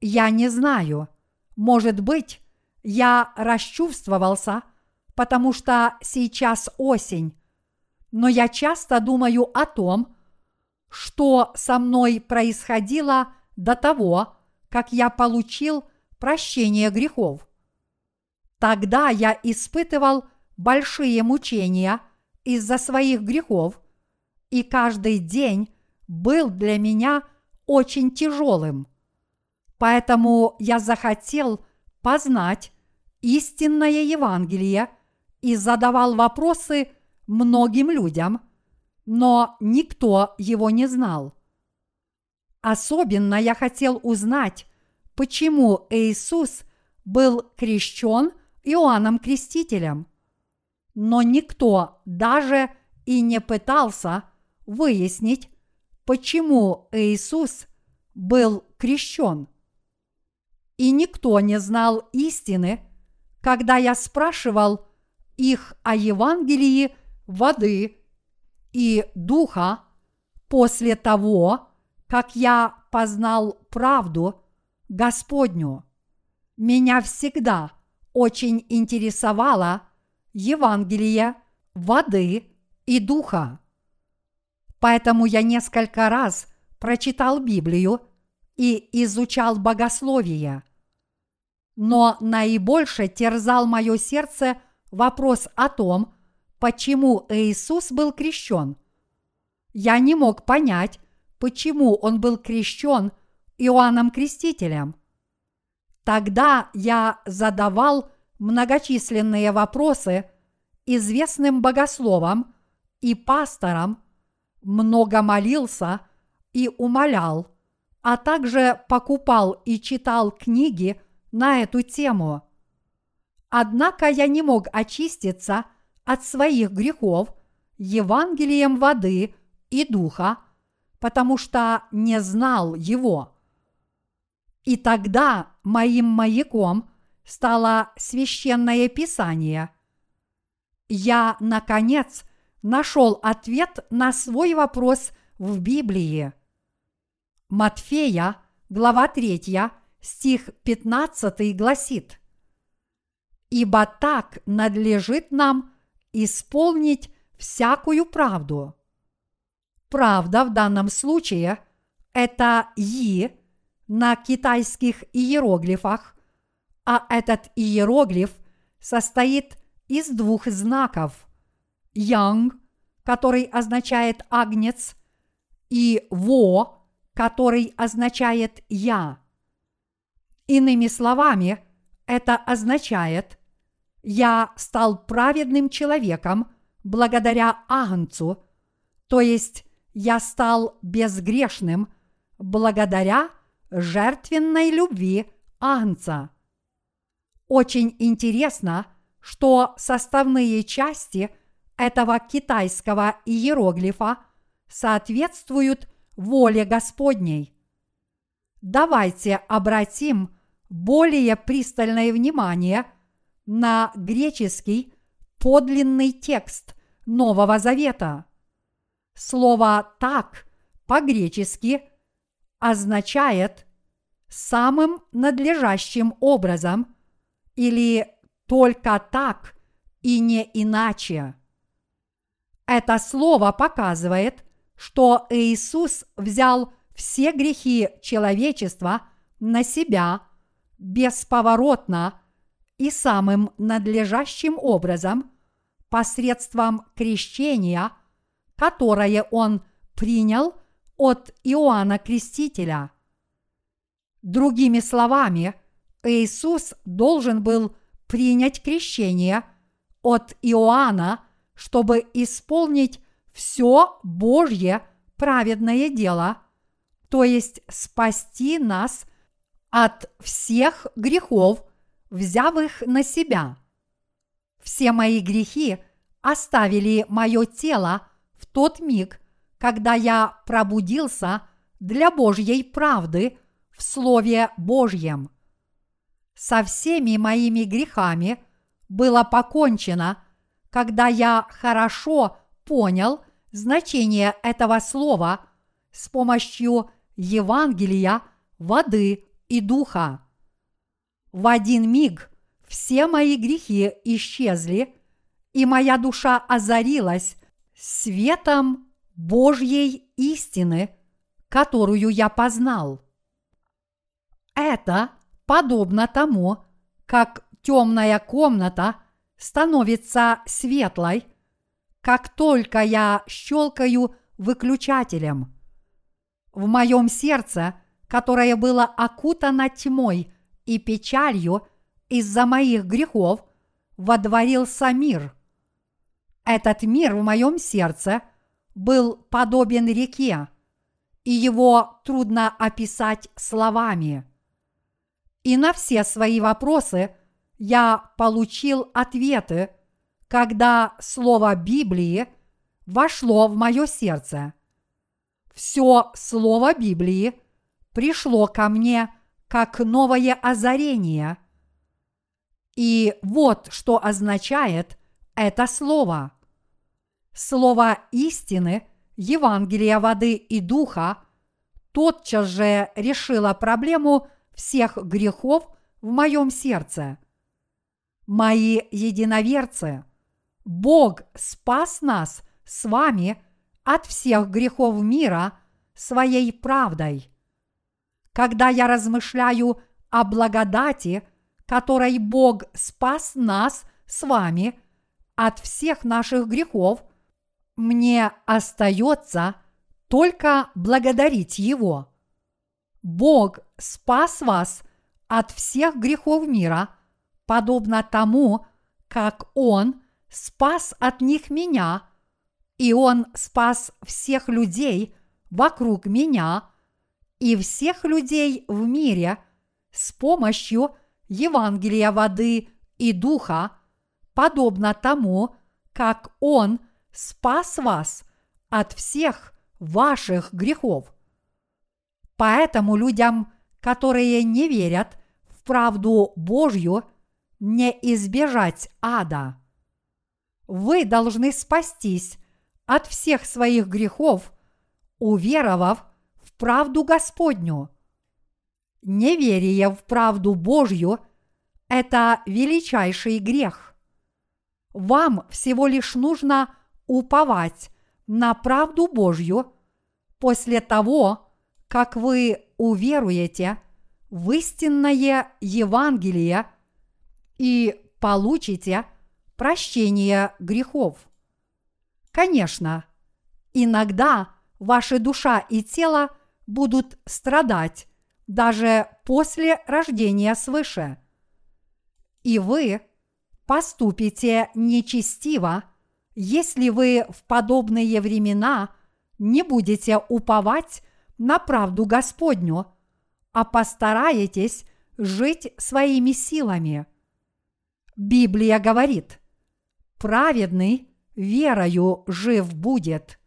Я не знаю, может быть, я расчувствовался, потому что сейчас осень, но я часто думаю о том, что со мной происходило до того, как я получил прощение грехов. Тогда я испытывал большие мучения из-за своих грехов, и каждый день был для меня очень тяжелым. Поэтому я захотел познать истинное Евангелие и задавал вопросы многим людям, но никто его не знал. Особенно я хотел узнать, почему Иисус был крещен Иоанном Крестителем. Но никто даже и не пытался выяснить, почему Иисус был крещен. И никто не знал истины, когда я спрашивал их о Евангелии воды и духа после того, как я познал правду Господню. Меня всегда очень интересовало Евангелие воды и духа. Поэтому я несколько раз прочитал Библию и изучал богословие. Но наибольше терзал мое сердце вопрос о том, почему Иисус был крещен. Я не мог понять, почему он был крещен Иоанном Крестителем – Тогда я задавал многочисленные вопросы известным богословам и пасторам, много молился и умолял, а также покупал и читал книги на эту тему. Однако я не мог очиститься от своих грехов Евангелием воды и духа, потому что не знал его. И тогда моим маяком стало священное писание. Я, наконец, нашел ответ на свой вопрос в Библии. Матфея, глава 3, стих 15 гласит «Ибо так надлежит нам исполнить всякую правду». Правда в данном случае – это «и», на китайских иероглифах, а этот иероглиф состоит из двух знаков – Янг, который означает агнец, и Во, который означает я. Иными словами, это означает «я стал праведным человеком благодаря Агнцу», то есть я стал безгрешным благодаря жертвенной любви Агнца. Очень интересно, что составные части этого китайского иероглифа соответствуют воле Господней. Давайте обратим более пристальное внимание на греческий подлинный текст Нового Завета. Слово «так» по-гречески – означает самым надлежащим образом или только так и не иначе. Это слово показывает, что Иисус взял все грехи человечества на себя бесповоротно и самым надлежащим образом посредством крещения, которое Он принял – от Иоанна Крестителя. Другими словами, Иисус должен был принять крещение от Иоанна, чтобы исполнить все Божье праведное дело, то есть спасти нас от всех грехов, взяв их на себя. Все мои грехи оставили мое тело в тот миг, когда я пробудился для Божьей правды в Слове Божьем. Со всеми моими грехами было покончено, когда я хорошо понял значение этого слова с помощью Евангелия, воды и духа. В один миг все мои грехи исчезли, и моя душа озарилась светом Божьей истины, которую я познал. Это подобно тому, как темная комната становится светлой, как только я щелкаю выключателем. В моем сердце, которое было окутано тьмой и печалью из-за моих грехов, водворился мир. Этот мир в моем сердце был подобен реке, и его трудно описать словами. И на все свои вопросы я получил ответы, когда слово Библии вошло в мое сердце. Все слово Библии пришло ко мне как новое озарение. И вот что означает это слово. Слово истины, Евангелия воды и духа тотчас же решило проблему всех грехов в моем сердце. Мои единоверцы, Бог спас нас с вами от всех грехов мира своей правдой. Когда я размышляю о благодати, которой Бог спас нас с вами от всех наших грехов, мне остается только благодарить Его. Бог спас вас от всех грехов мира, подобно тому, как Он спас от них меня, и Он спас всех людей вокруг меня и всех людей в мире с помощью Евангелия воды и духа, подобно тому, как Он спас вас от всех ваших грехов. Поэтому людям, которые не верят в правду Божью, не избежать ада. Вы должны спастись от всех своих грехов, уверовав в правду Господню. Неверие в правду Божью – это величайший грех. Вам всего лишь нужно уповать на правду Божью после того, как вы уверуете в истинное Евангелие и получите прощение грехов. Конечно, иногда ваша душа и тело будут страдать даже после рождения свыше. И вы поступите нечестиво, если вы в подобные времена не будете уповать на правду Господню, а постараетесь жить своими силами. Библия говорит, праведный верою жив будет.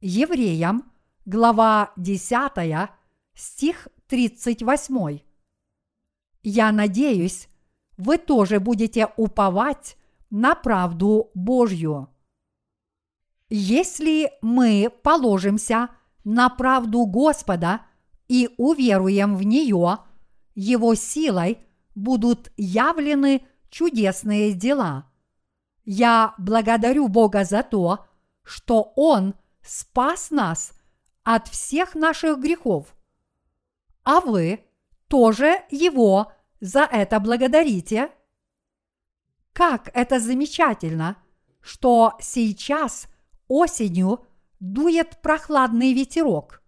Евреям, глава 10, стих 38. Я надеюсь, вы тоже будете уповать на правду Божью. Если мы положимся на правду Господа и уверуем в нее, Его силой будут явлены чудесные дела. Я благодарю Бога за то, что Он спас нас от всех наших грехов. А вы тоже Его за это благодарите? Как это замечательно, что сейчас осенью дует прохладный ветерок.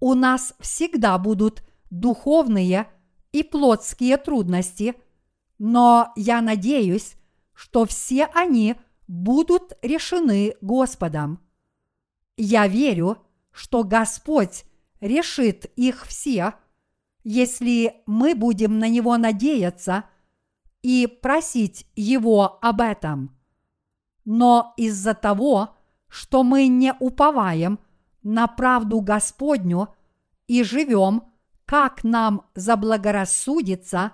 У нас всегда будут духовные и плотские трудности, но я надеюсь, что все они будут решены Господом. Я верю, что Господь решит их все, если мы будем на Него надеяться и просить Его об этом. Но из-за того, что мы не уповаем на правду Господню и живем, как нам заблагорассудится,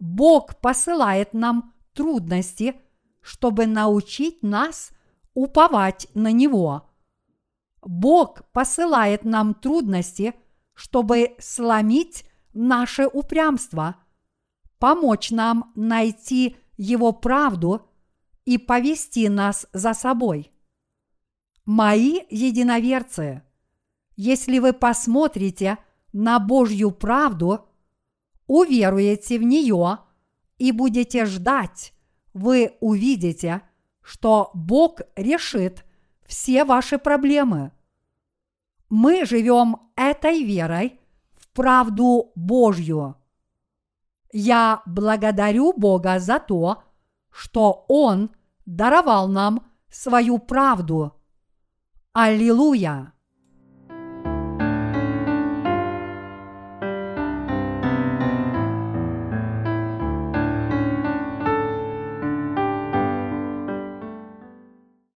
Бог посылает нам трудности, чтобы научить нас уповать на Него. Бог посылает нам трудности, чтобы сломить наше упрямство, помочь нам найти Его правду и повести нас за собой. Мои единоверцы, если вы посмотрите на Божью правду, уверуете в нее и будете ждать, вы увидите, что Бог решит все ваши проблемы. Мы живем этой верой в правду Божью. Я благодарю Бога за то, что Он даровал нам свою правду. Аллилуйя!